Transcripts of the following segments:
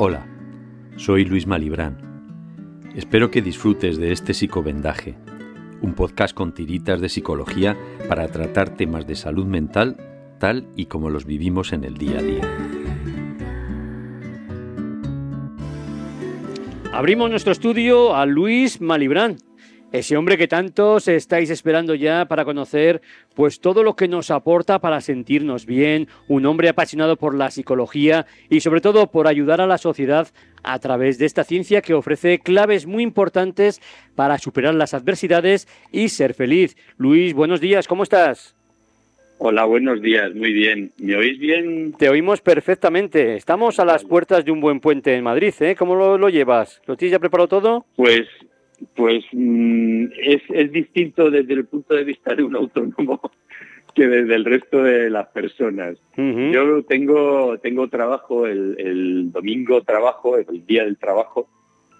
Hola, soy Luis Malibrán. Espero que disfrutes de este psicovendaje, un podcast con tiritas de psicología para tratar temas de salud mental tal y como los vivimos en el día a día. Abrimos nuestro estudio a Luis Malibrán, ese hombre que tantos estáis esperando ya para conocer, pues todo lo que nos aporta para sentirnos bien, un hombre apasionado por la psicología y sobre todo por ayudar a la sociedad a través de esta ciencia que ofrece claves muy importantes para superar las adversidades y ser feliz. Luis, buenos días, ¿cómo estás? Hola, buenos días, muy bien. ¿Me oís bien? Te oímos perfectamente. Estamos a las puertas de un buen puente en Madrid, ¿eh? ¿Cómo lo, lo llevas? ¿Lo tienes ya preparado todo? Pues pues mm, es, es distinto desde el punto de vista de un autónomo que desde el resto de las personas. Yo tengo, tengo trabajo, el, el, domingo trabajo, el día del trabajo,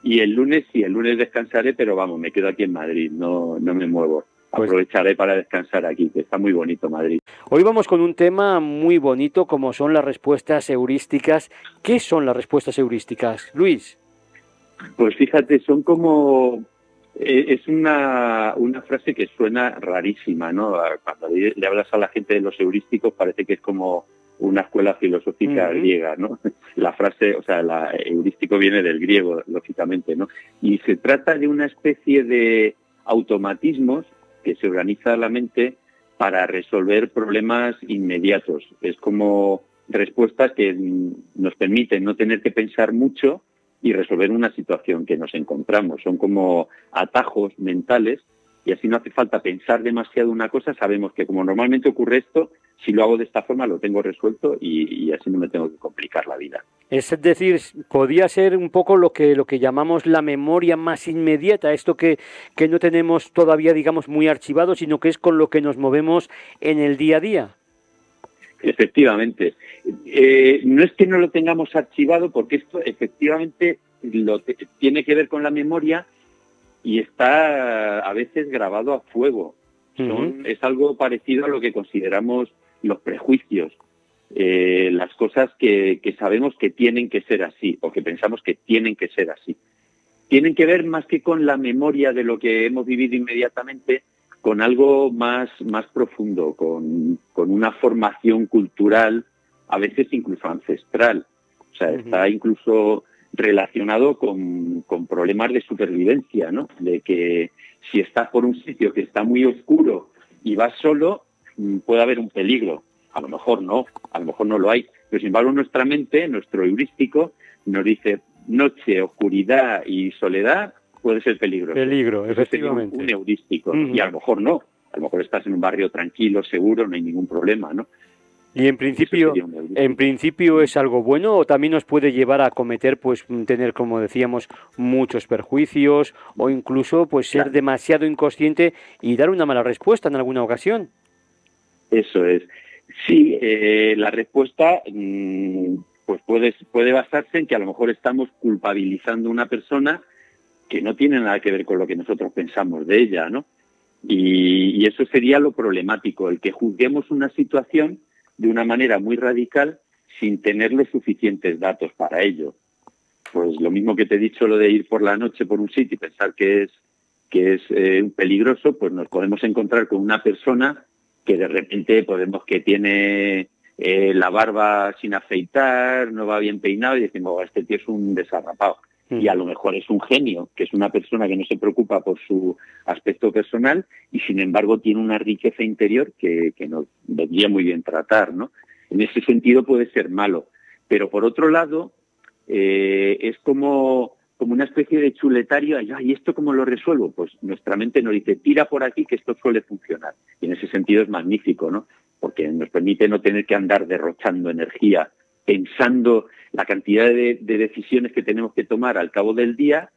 y el lunes sí, el lunes descansaré, pero vamos, me quedo aquí en Madrid, no, no me muevo. Pues Aprovecharé para descansar aquí, que está muy bonito Madrid. Hoy vamos con un tema muy bonito como son las respuestas heurísticas. ¿Qué son las respuestas heurísticas, Luis? Pues fíjate, son como eh, es una, una frase que suena rarísima, ¿no? Cuando le hablas a la gente de los heurísticos parece que es como una escuela filosófica griega, ¿no? La frase, o sea, la heurístico viene del griego, lógicamente, ¿no? Y se trata de una especie de automatismos que se organiza la mente para resolver problemas inmediatos. Es como respuestas que nos permiten no tener que pensar mucho y resolver una situación que nos encontramos. Son como atajos mentales y así no hace falta pensar demasiado una cosa, sabemos que como normalmente ocurre esto, si lo hago de esta forma lo tengo resuelto y, así no me tengo que complicar la vida. Es decir, podría ser un poco lo que, lo que llamamos la memoria más inmediata, esto que, que no tenemos todavía, digamos, muy archivado, sino que es con lo que nos movemos en el día a día. Efectivamente. Eh, no es que no lo tengamos archivado, porque esto efectivamente lo tiene que ver con la memoria y está a veces grabado a fuego. Es algo parecido a lo que consideramos los prejuicios, eh, las cosas que, que sabemos que tienen que ser así o que pensamos que tienen que ser así. Tienen que ver más que con la memoria de lo que hemos vivido inmediatamente, con algo más, más profundo, con, con, una formación cultural, a veces incluso ancestral. O sea, está incluso relacionado con, con, problemas de supervivencia, ¿no? De que si estás por un sitio que está muy oscuro y vas solo, mm, puede haber un peligro. A lo mejor no, a lo mejor no lo hay. Pero sin embargo, nuestra mente, nuestro heurístico, nos dice noche, oscuridad y soledad, puede ser peligroso. Peligro, efectivamente. Un, heurístico. Y a lo mejor no. A lo mejor estás en un barrio tranquilo, seguro, no hay ningún problema, ¿no? Y en principio, en principio es algo bueno o también nos puede llevar a cometer, pues, tener, como decíamos, muchos perjuicios o incluso, pues, ser demasiado inconsciente y dar una mala respuesta en alguna ocasión. Eso es. Sí, eh, la respuesta, mm, pues, puede, puede basarse en que a lo mejor estamos culpabilizando a una persona que no tiene nada que ver con lo que nosotros pensamos de ella, ¿no? Y, eso sería lo problemático, el que juzguemos una situación de una manera muy radical sin tener los suficientes datos para ello. Pues lo mismo que te he dicho, lo de ir por la noche por un sitio y pensar que es que es eh, peligroso, pues nos podemos encontrar con una persona que de repente podemos que tiene eh, la barba sin afeitar, no va bien peinado y decimos, este tío es un desarrapado y a lo mejor es un genio, que es una persona que no se preocupa por su aspecto personal y sin embargo tiene una riqueza interior que, que nos vendría muy bien tratar, ¿no? En ese sentido puede ser malo, pero por otro lado eh, es como, como una especie de chuletario, ¿y esto cómo lo resuelvo? Pues nuestra mente nos dice, tira por aquí que esto suele funcionar. Y en ese sentido es magnífico, ¿no? Porque nos permite no tener que andar derrochando energía pensando la cantidad de, decisiones que tenemos que tomar al cabo del día,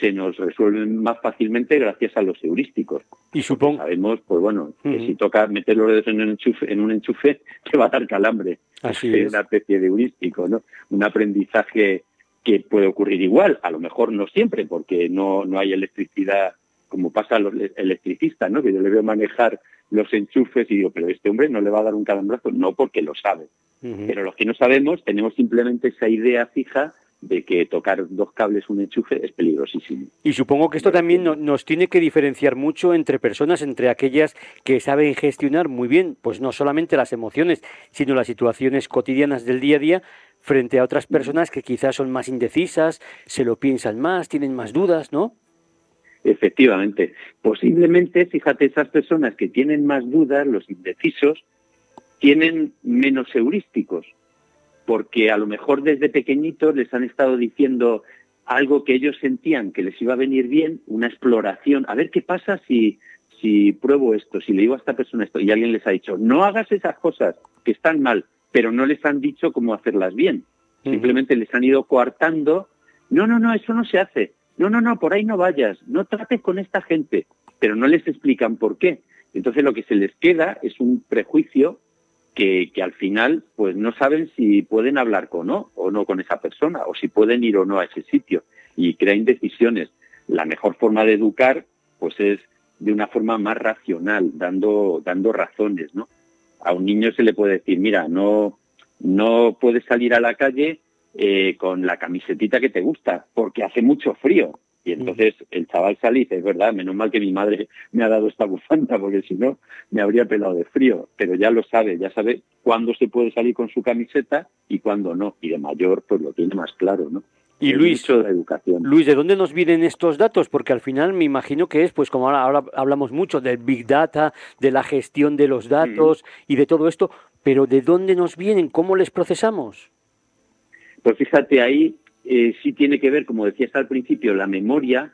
se nos resuelven más fácilmente gracias a los heurísticos. Y supongo. Sabemos, pues bueno, que si toca meter los dedos en un enchufe, en un enchufe te va a dar calambre. Así es. Una especie de heurístico, ¿no? Un aprendizaje que puede ocurrir igual, a lo mejor no siempre, porque no, no hay electricidad como pasa a los electricistas, ¿no? Que yo le veo manejar los enchufes y digo, pero este hombre no le va a dar un calambrazo, no porque lo sabe. Pero los que no sabemos tenemos simplemente esa idea fija de que tocar dos cables, un enchufe, es peligrosísimo. Y supongo que esto también nos tiene que diferenciar mucho entre personas, entre aquellas que saben gestionar muy bien, pues no solamente las emociones, sino las situaciones cotidianas del día a día, frente a otras personas que quizás son más indecisas, se lo piensan más, tienen más dudas, ¿no? Efectivamente. Posiblemente, fíjate, esas personas que tienen más dudas, los indecisos, tienen menos heurísticos, porque a lo mejor desde pequeñitos les han estado diciendo algo que ellos sentían que les iba a venir bien, una exploración, a ver qué pasa si, si pruebo esto, si le digo a esta persona esto, y alguien les ha dicho, no hagas esas cosas que están mal, pero no les han dicho cómo hacerlas bien. Simplemente les han ido coartando, no, no, no, eso no se hace, no, no, no, por ahí no vayas, no trates con esta gente, pero no les explican por qué. Entonces lo que se les queda es un prejuicio que, que, al final pues no saben si pueden hablar con no o no con esa persona o si pueden ir o no a ese sitio y crean decisiones. La mejor forma de educar pues es de una forma más racional, dando, dando razones, ¿no? A un niño se le puede decir, mira, no, no puedes salir a la calle eh, con la camisetita que te gusta, porque hace mucho frío. Y mm. entonces el chaval sale y dice, es verdad, menos mal que mi madre me ha dado esta bufanda, porque si no me habría pelado de frío. Pero ya lo sabe, ya sabe cuándo se puede salir con su camiseta y cuándo no. Y de mayor, pues lo tiene más claro, ¿no? Y Luis, de educación. Luis, ¿de dónde nos vienen estos datos? Porque al final me imagino que es, pues como ahora, ahora hablamos mucho del Big Data, de la gestión de los datos y de todo esto, pero ¿de dónde nos vienen? ¿Cómo les procesamos? Pues fíjate, ahí eh, sí tiene que ver, como decías al principio, la memoria,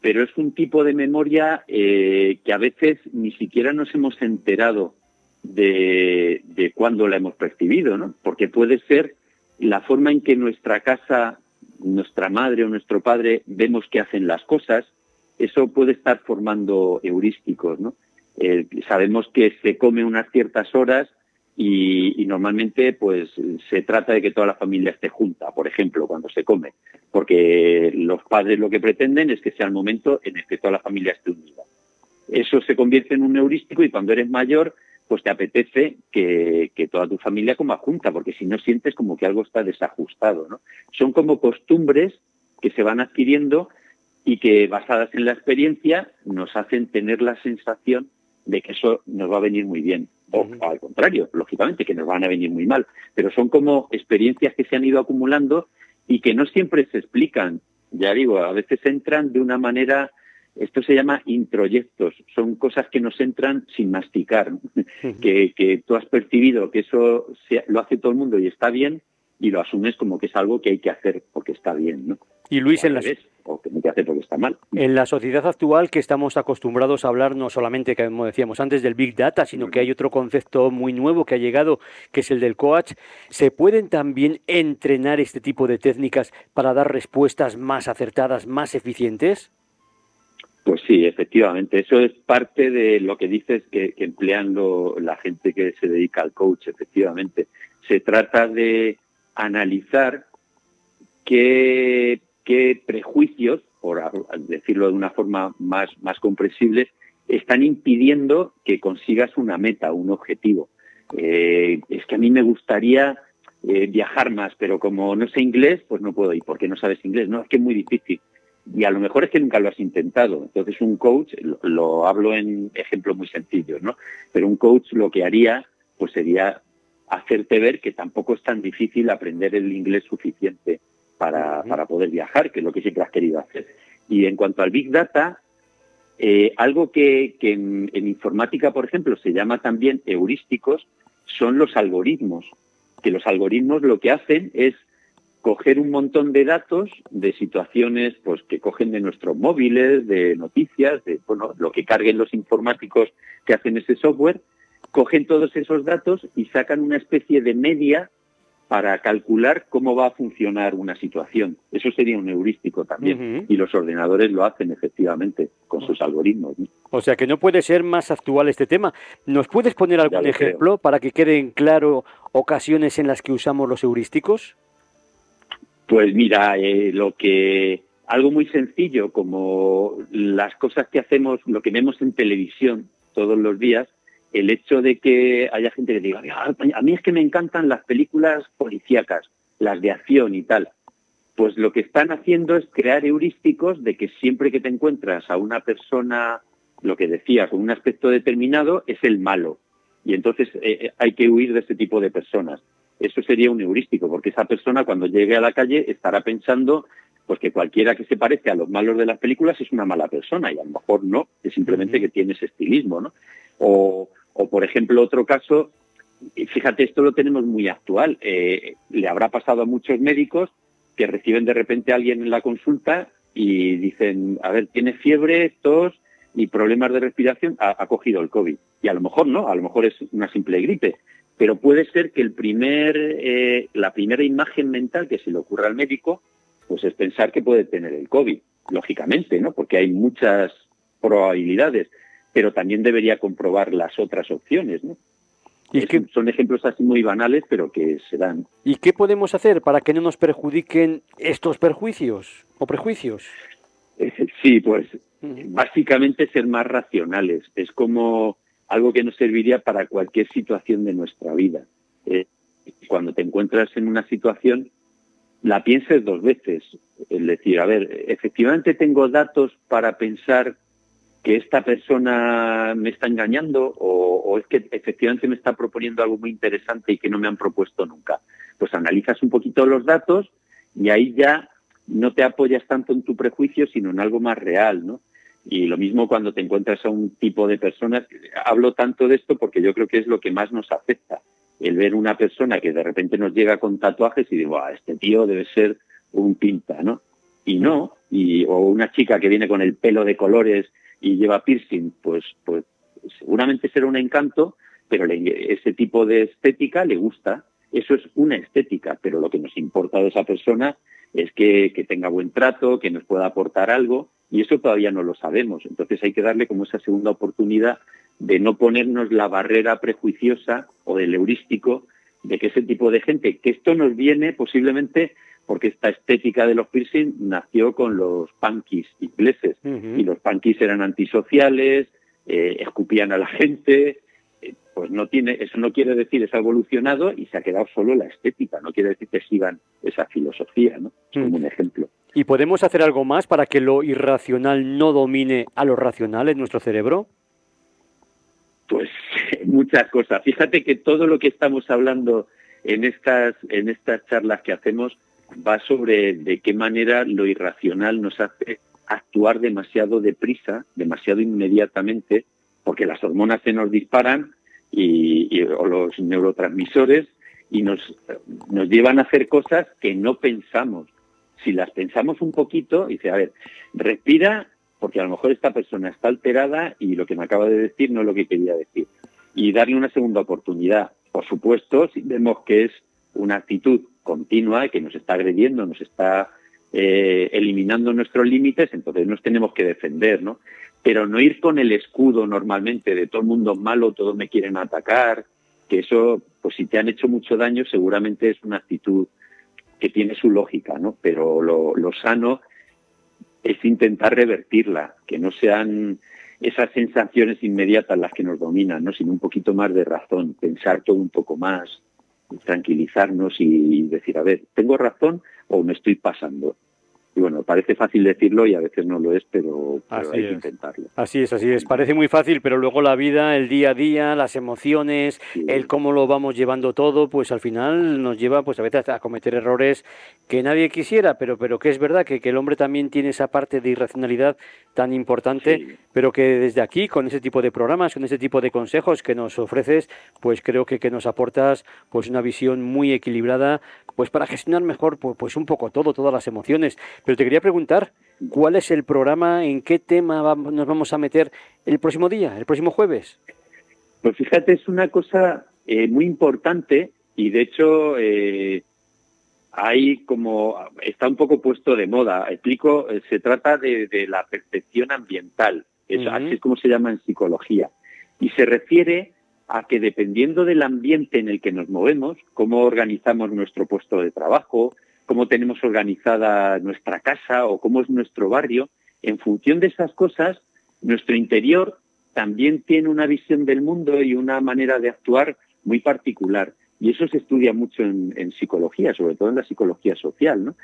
pero es un tipo de memoria eh, que a veces ni siquiera nos hemos enterado de, cuándo la hemos percibido, ¿no? Porque puede ser la forma en que nuestra casa, nuestra madre o nuestro padre vemos que hacen las cosas, eso puede estar formando heurísticos, ¿no? Eh, sabemos que se come unas ciertas horas y, normalmente pues se trata de que toda la familia esté junta, por ejemplo, cuando se come, porque los padres lo que pretenden es que sea el momento en el que toda la familia esté unida. Eso se convierte en un heurístico y cuando eres mayor pues te apetece que, que, toda tu familia coma junta, porque si no sientes como que algo está desajustado. ¿no? Son como costumbres que se van adquiriendo y que basadas en la experiencia nos hacen tener la sensación de que eso nos va a venir muy bien. O, al contrario, lógicamente, que nos van a venir muy mal. Pero son como experiencias que se han ido acumulando y que no siempre se explican. Ya digo, a veces entran de una manera, esto se llama introyectos, son cosas que nos entran sin masticar, que, que, tú has percibido que eso lo hace todo el mundo y está bien y lo asumes como que es algo que hay que hacer porque está bien, ¿no? Y Luis, en la, o que no te hace porque está mal. En la sociedad actual que estamos acostumbrados a hablar no solamente, como decíamos antes, del Big Data, sino que hay otro concepto muy nuevo que ha llegado, que es el del coach, ¿se pueden también entrenar este tipo de técnicas para dar respuestas más acertadas, más eficientes? Pues sí, efectivamente. Eso es parte de lo que dices que, que emplean la gente que se dedica al coach, efectivamente. Se trata de analizar qué qué prejuicios, por decirlo de una forma más, comprensible, están impidiendo que consigas una meta, un objetivo. Eh, es que a mí me gustaría eh, viajar más, pero como no sé inglés, pues no puedo ir. ¿Por qué no sabes inglés? No, es que es muy difícil. Y a lo mejor es que nunca lo has intentado. Entonces un coach, lo, lo hablo en ejemplos muy sencillos, ¿no? Pero un coach lo que haría, pues sería hacerte ver que tampoco es tan difícil aprender el inglés suficiente para, para poder viajar, que es lo que siempre has querido hacer. Y en cuanto al Big Data, eh, algo que, que en, en, informática, por ejemplo, se llama también heurísticos, son los algoritmos, que los algoritmos lo que hacen es coger un montón de datos de situaciones pues que cogen de nuestros móviles, de noticias, de bueno, lo que carguen los informáticos que hacen ese software, cogen todos esos datos y sacan una especie de media para calcular cómo va a funcionar una situación. Eso sería un heurístico también. Y los ordenadores lo hacen efectivamente con sus algoritmos. O sea que no puede ser más actual este tema. ¿Nos puedes poner algún ejemplo para que queden claro ocasiones en las que usamos los heurísticos? Pues mira, eh, lo que algo muy sencillo como las cosas que hacemos, lo que vemos en televisión todos los días, el hecho de que haya gente que diga, a mí es que me encantan las películas policíacas, las de acción y tal. pues lo que están haciendo es crear heurísticos de que siempre que te encuentras a una persona, lo que decía, con un aspecto determinado, es el malo. Y entonces eh, eh, hay que huir de ese tipo de personas. Eso sería un heurístico, porque esa persona cuando llegue a la calle estará pensando pues que cualquiera que se parece a los malos de las películas es una mala persona y a lo mejor no, es simplemente que tiene ese estilismo, ¿no? O, o por ejemplo, otro caso, fíjate, esto lo tenemos muy actual, eh, le habrá pasado a muchos médicos que reciben de repente a alguien en la consulta y dicen, a ver, tiene fiebre, tos y problemas de respiración, ha, cogido el COVID. Y a lo mejor no, a lo mejor es una simple gripe, pero puede ser que el primer, eh, la primera imagen mental que se le ocurra al médico, pues es pensar que puede tener el COVID, lógicamente, ¿no? Porque hay muchas probabilidades, pero también debería comprobar las otras opciones, ¿no? ¿Y son ejemplos así muy banales, pero que se dan. ¿Y qué podemos hacer para que no nos perjudiquen estos perjuicios o prejuicios? Eh, sí, pues básicamente ser más racionales. Es como algo que nos serviría para cualquier situación de nuestra vida. Eh, cuando te encuentras en una situación, la pienses dos veces. Es decir, a ver, efectivamente tengo datos para pensar que esta persona me está engañando o, es que efectivamente me está proponiendo algo muy interesante y que no me han propuesto nunca. Pues analizas un poquito los datos y ahí ya no te apoyas tanto en tu prejuicio, sino en algo más real, ¿no? Y lo mismo cuando te encuentras a un tipo de personas. Hablo tanto de esto porque yo creo que es lo que más nos afecta. El ver una persona que de repente nos llega con tatuajes y digo, ah, este tío debe ser un pinta, ¿no? Y no, y, o una chica que viene con el pelo de colores y lleva piercing, pues, pues seguramente será un encanto, pero ese tipo de estética le gusta. Eso es una estética, pero lo que nos importa de esa persona es que, que tenga buen trato, que nos pueda aportar algo, y eso todavía no lo sabemos. Entonces hay que darle como esa segunda oportunidad de no ponernos la barrera prejuiciosa o del heurístico de que ese tipo de gente, que esto nos viene posiblemente porque esta estética de los piercing nació con los punkis ingleses y los punkis eran antisociales, eh, escupían a la gente, eh, pues no tiene, eso no quiere decir es evolucionado y se ha quedado solo la estética, no quiere decir que sigan esa filosofía, ¿no? Es como un ejemplo. ¿Y podemos hacer algo más para que lo irracional no domine a lo racional en nuestro cerebro? Pues muchas cosas. Fíjate que todo lo que estamos hablando en estas, en estas charlas que hacemos va sobre de qué manera lo irracional nos hace actuar demasiado deprisa, demasiado inmediatamente, porque las hormonas se nos disparan y, o los neurotransmisores y nos, nos llevan a hacer cosas que no pensamos. Si las pensamos un poquito, dice, a ver, respira, porque a lo mejor esta persona está alterada y lo que me acaba de decir no es lo que quería decir. Y darle una segunda oportunidad. Por supuesto, si vemos que es una actitud continua que nos está agrediendo, nos está eh, eliminando nuestros límites, entonces nos tenemos que defender, ¿no? Pero no ir con el escudo normalmente de todo el mundo malo, todos me quieren atacar, que eso, pues si te han hecho mucho daño, seguramente es una actitud que tiene su lógica, ¿no? Pero lo, lo sano es intentar revertirla, que no sean esas sensaciones inmediatas las que nos dominan, ¿no? sino un poquito más de razón, pensar todo un poco más, tranquilizarnos y decir, a ver, ¿tengo razón o me estoy pasando? Y bueno, parece fácil decirlo y a veces no lo es, pero, hay que intentarlo. Así es, así es. Parece muy fácil, pero luego la vida, el día a día, las emociones, el cómo lo vamos llevando todo, pues al final nos lleva pues a veces a cometer errores que nadie quisiera, pero, pero que es verdad que, que el hombre también tiene esa parte de irracionalidad tan importante, pero que desde aquí, con ese tipo de programas, con ese tipo de consejos que nos ofreces, pues creo que, que nos aportas pues una visión muy equilibrada, pues para gestionar mejor pues, pues un poco todo, todas las emociones. Pero te quería preguntar, ¿cuál es el programa, en qué tema nos vamos a meter el próximo día, el próximo jueves? Pues fíjate, es una cosa eh, muy importante y de hecho eh, hay como, está un poco puesto de moda. Explico, eh, se trata de, la percepción ambiental, así es como se llama en psicología. Y se refiere a que dependiendo del ambiente en el que nos movemos, cómo organizamos nuestro puesto de trabajo, cómo tenemos organizada nuestra casa o cómo es nuestro barrio, en función de esas cosas, nuestro interior también tiene una visión del mundo y una manera de actuar muy particular. Y eso se estudia mucho en, psicología, sobre todo en la psicología social, ¿no?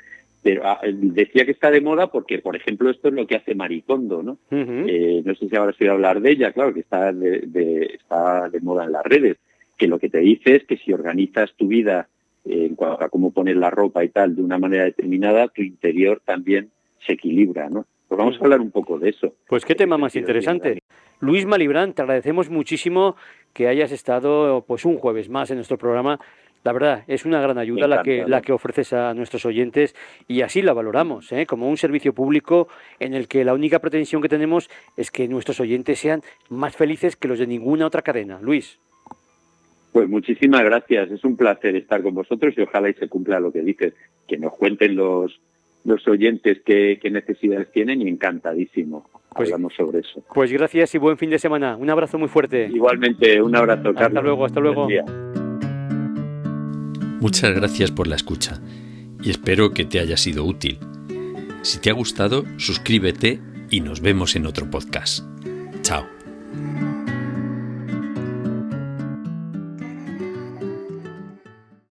pero ah, decía que está de moda porque, por ejemplo, esto es lo que hace Maricondo, ¿no? Eh, no sé si ahora estoy a hablar de ella, claro, que está de, está de moda en las redes, que lo que te dice es que si organizas tu vida en cuanto a cómo poner la ropa y tal de una manera determinada, tu interior también se equilibra, ¿no? Pues vamos a hablar un poco de eso. Pues qué tema más interesante. Luis Malibrán, te agradecemos muchísimo que hayas estado pues un jueves más en nuestro programa la verdad, es una gran ayuda la que, la que ofreces a nuestros oyentes y así la valoramos, ¿eh? como un servicio público en el que la única pretensión que tenemos es que nuestros oyentes sean más felices que los de ninguna otra cadena. Luis. Pues muchísimas gracias, es un placer estar con vosotros y ojalá y se cumpla lo que dices, que nos cuenten los, los oyentes qué, necesidades tienen y encantadísimo. Pues, Hablamos sobre eso. Pues gracias y buen fin de semana. Un abrazo muy fuerte. Igualmente, un abrazo, Carlos. Hasta luego, hasta luego. Muchas gracias por la escucha y espero que te haya sido útil. Si te ha gustado, suscríbete y nos vemos en otro podcast. Chao.